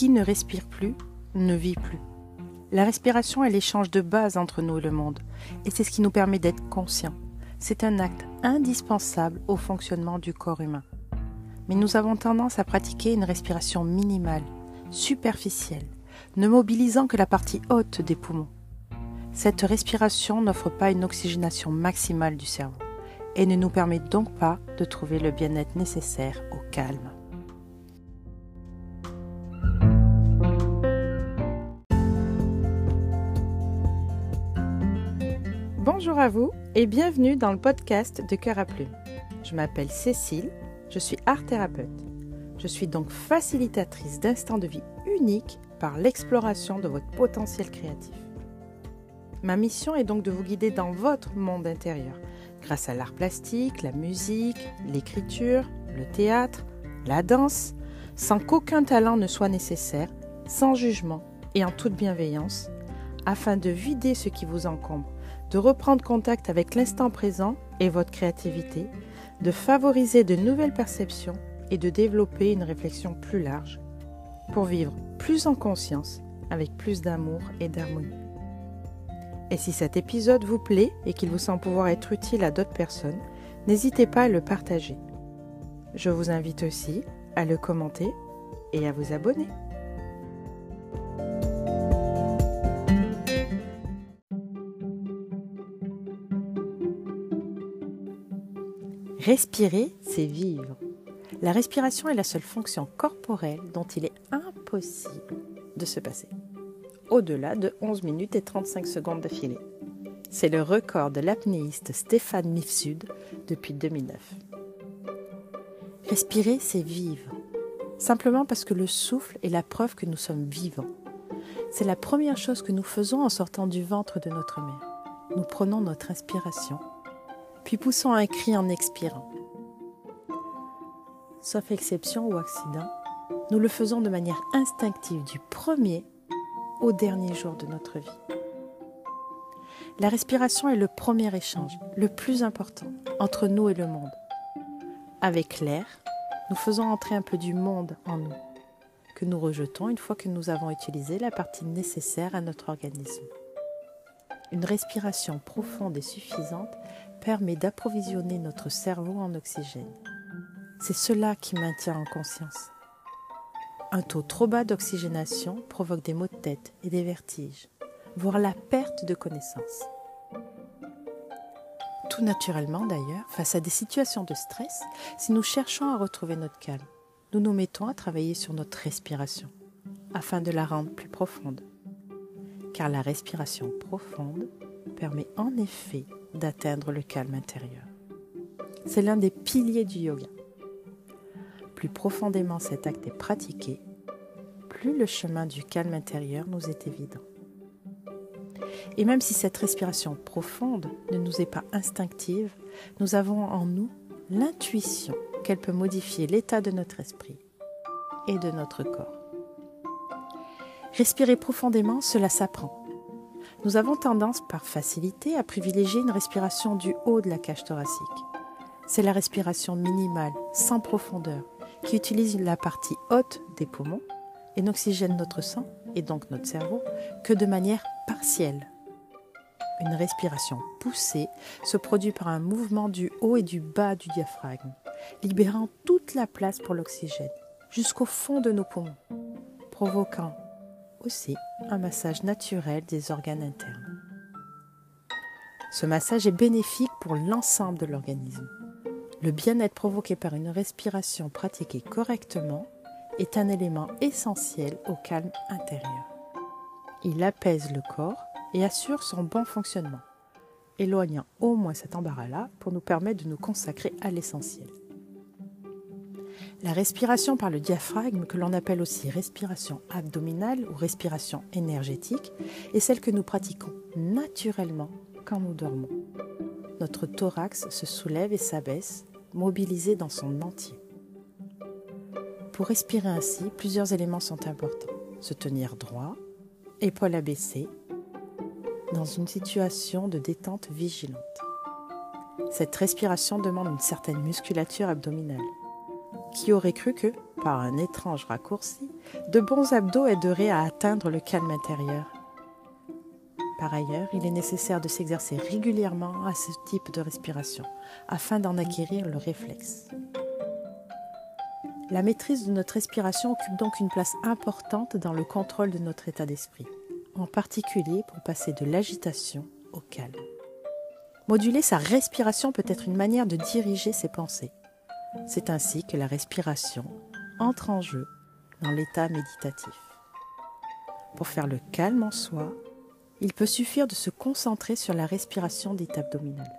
Qui ne respire plus ne vit plus. La respiration est l'échange de base entre nous et le monde, et c'est ce qui nous permet d'être conscients. C'est un acte indispensable au fonctionnement du corps humain. Mais nous avons tendance à pratiquer une respiration minimale, superficielle, ne mobilisant que la partie haute des poumons. Cette respiration n'offre pas une oxygénation maximale du cerveau et ne nous permet donc pas de trouver le bien-être nécessaire au calme. Bonjour à vous et bienvenue dans le podcast de Cœur à Plume. Je m'appelle Cécile, je suis art thérapeute. Je suis donc facilitatrice d'instants de vie uniques par l'exploration de votre potentiel créatif. Ma mission est donc de vous guider dans votre monde intérieur grâce à l'art plastique, la musique, l'écriture, le théâtre, la danse, sans qu'aucun talent ne soit nécessaire, sans jugement et en toute bienveillance, afin de vider ce qui vous encombre, de reprendre contact avec l'instant présent et votre créativité, de favoriser de nouvelles perceptions et de développer une réflexion plus large pour vivre plus en conscience avec plus d'amour et d'harmonie. Et si cet épisode vous plaît et qu'il vous semble pouvoir être utile à d'autres personnes, n'hésitez pas à le partager. Je vous invite aussi à le commenter et à vous abonner. Respirer, c'est vivre. La respiration est la seule fonction corporelle dont il est impossible de se passer au-delà de 11 minutes et 35 secondes d'affilée. C'est le record de l'apnéiste Stéphane Mifsud depuis 2009. Respirer, c'est vivre. Simplement parce que le souffle est la preuve que nous sommes vivants. C'est la première chose que nous faisons en sortant du ventre de notre mère. Nous prenons notre inspiration, puis poussons un cri en expirant. Sauf exception ou accident, nous le faisons de manière instinctive du premier au dernier jour de notre vie. La respiration est le premier échange, le plus important, entre nous et le monde. Avec l'air, nous faisons entrer un peu du monde en nous, que nous rejetons une fois que nous avons utilisé la partie nécessaire à notre organisme. Une respiration profonde et suffisante permet d'approvisionner notre cerveau en oxygène. C'est cela qui maintient en conscience. Un taux trop bas d'oxygénation provoque des maux de tête et des vertiges, voire la perte de connaissance. Tout naturellement d'ailleurs, face à des situations de stress, si nous cherchons à retrouver notre calme, nous nous mettons à travailler sur notre respiration, afin de la rendre plus profonde. Car la respiration profonde permet en effet d'atteindre le calme intérieur. C'est l'un des piliers du yoga plus profondément cet acte est pratiqué, plus le chemin du calme intérieur nous est évident. Et même si cette respiration profonde ne nous est pas instinctive, nous avons en nous l'intuition qu'elle peut modifier l'état de notre esprit et de notre corps. Respirer profondément, cela s'apprend. Nous avons tendance par facilité à privilégier une respiration du haut de la cage thoracique. C'est la respiration minimale, sans profondeur, qui utilise la partie haute des poumons et n'oxygène notre sang, et donc notre cerveau, que de manière partielle. Une respiration poussée se produit par un mouvement du haut et du bas du diaphragme, libérant toute la place pour l'oxygène jusqu'au fond de nos poumons, provoquant aussi un massage naturel des organes internes. Ce massage est bénéfique pour l'ensemble de l'organisme. Le bien-être provoqué par une respiration pratiquée correctement est un élément essentiel au calme intérieur. Il apaise le corps et assure son bon fonctionnement, éloignant au moins cet embarras-là pour nous permettre de nous consacrer à l'essentiel. La respiration par le diaphragme, que l'on appelle aussi respiration abdominale ou respiration énergétique, est celle que nous pratiquons naturellement quand nous dormons. Notre thorax se soulève et s'abaisse mobilisé dans son entier. Pour respirer ainsi, plusieurs éléments sont importants. Se tenir droit, épaules abaissées, dans une situation de détente vigilante. Cette respiration demande une certaine musculature abdominale. Qui aurait cru que, par un étrange raccourci, De bons abdos aideraient à atteindre le calme intérieur. Par ailleurs, il est nécessaire de s'exercer régulièrement à ce type de respiration afin d'en acquérir le réflexe. La maîtrise de notre respiration occupe donc une place importante dans le contrôle de notre état d'esprit, en particulier pour passer de l'agitation au calme. Moduler sa respiration peut être une manière de diriger ses pensées. C'est ainsi que la respiration entre en jeu dans l'état méditatif. Pour faire le calme en soi, il peut suffire de se concentrer sur la respiration dite abdominale.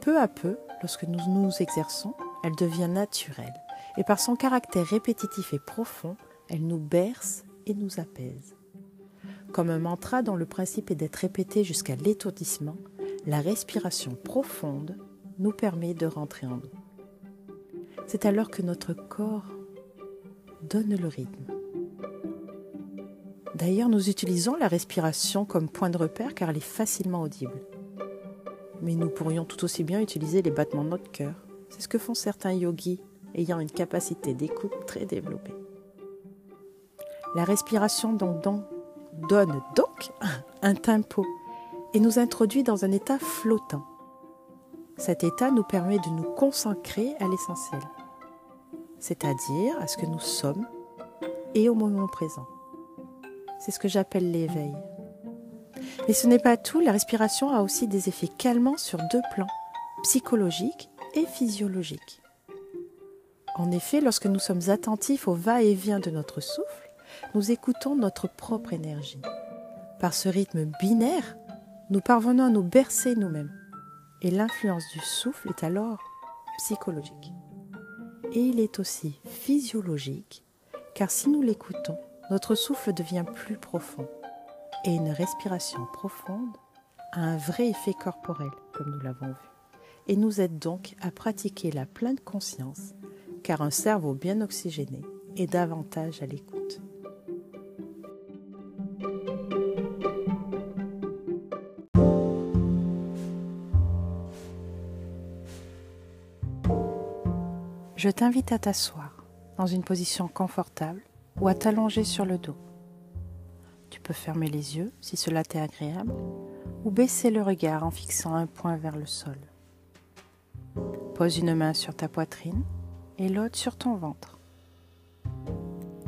Peu à peu, lorsque nous nous exerçons, elle devient naturelle et par son caractère répétitif et profond, elle nous berce et nous apaise. Comme un mantra dont le principe est d'être répété jusqu'à l'étourdissement, la respiration profonde nous permet de rentrer en nous. C'est alors que notre corps donne le rythme. D'ailleurs, nous utilisons la respiration comme point de repère car elle est facilement audible. Mais nous pourrions tout aussi bien utiliser les battements de notre cœur. C'est ce que font certains yogis ayant une capacité d'écoute très développée. La respiration donc, donne donc un tempo et nous introduit dans un état flottant. Cet état nous permet de nous consacrer à l'essentiel, c'est-à-dire à ce que nous sommes et au moment présent. C'est ce que j'appelle l'éveil. Mais ce n'est pas tout, la respiration a aussi des effets calmants sur deux plans, psychologiques et physiologiques. En effet, lorsque nous sommes attentifs au va-et-vient de notre souffle, nous écoutons notre propre énergie. Par ce rythme binaire, nous parvenons à nous bercer nous-mêmes. Et l'influence du souffle est alors psychologique. Et il est aussi physiologique, car si nous l'écoutons, notre souffle devient plus profond. Et une respiration profonde a un vrai effet corporel, comme nous l'avons vu, et nous aide donc à pratiquer la pleine conscience, car un cerveau bien oxygéné est davantage à l'écoute. Je t'invite à t'asseoir dans une position confortable ou à t'allonger sur le dos. Tu peux fermer les yeux si cela t'est agréable ou baisser le regard en fixant un point vers le sol. Pose une main sur ta poitrine et l'autre sur ton ventre.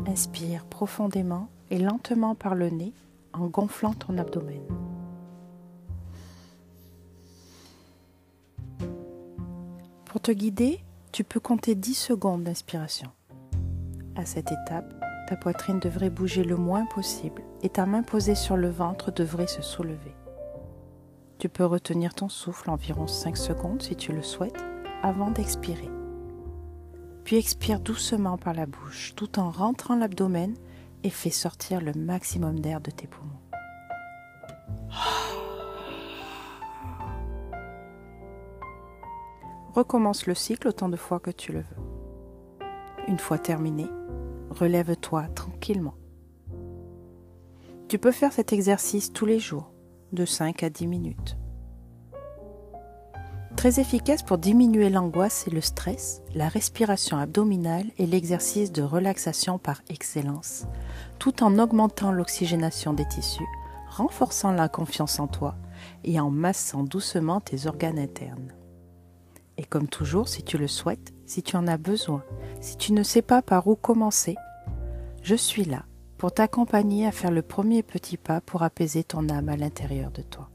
Inspire profondément et lentement par le nez en gonflant ton abdomen. Pour te guider, tu peux compter 10 secondes d'inspiration. À cette étape, ta poitrine devrait bouger le moins possible et ta main posée sur le ventre devrait se soulever. Tu peux retenir ton souffle environ 5 secondes si tu le souhaites avant d'expirer. Puis expire doucement par la bouche tout en rentrant l'abdomen et fais sortir le maximum d'air de tes poumons. Recommence le cycle autant de fois que tu le veux. Une fois terminé, relève-toi tranquillement. Tu peux faire cet exercice tous les jours, de 5 à 10 minutes. Très efficace pour diminuer l'angoisse et le stress, la respiration abdominale est l'exercice de relaxation par excellence, tout en augmentant l'oxygénation des tissus, renforçant la confiance en toi et en massant doucement tes organes internes. Et comme toujours, si tu le souhaites, si tu en as besoin, si tu ne sais pas par où commencer, je suis là pour t'accompagner à faire le premier petit pas pour apaiser ton âme à l'intérieur de toi.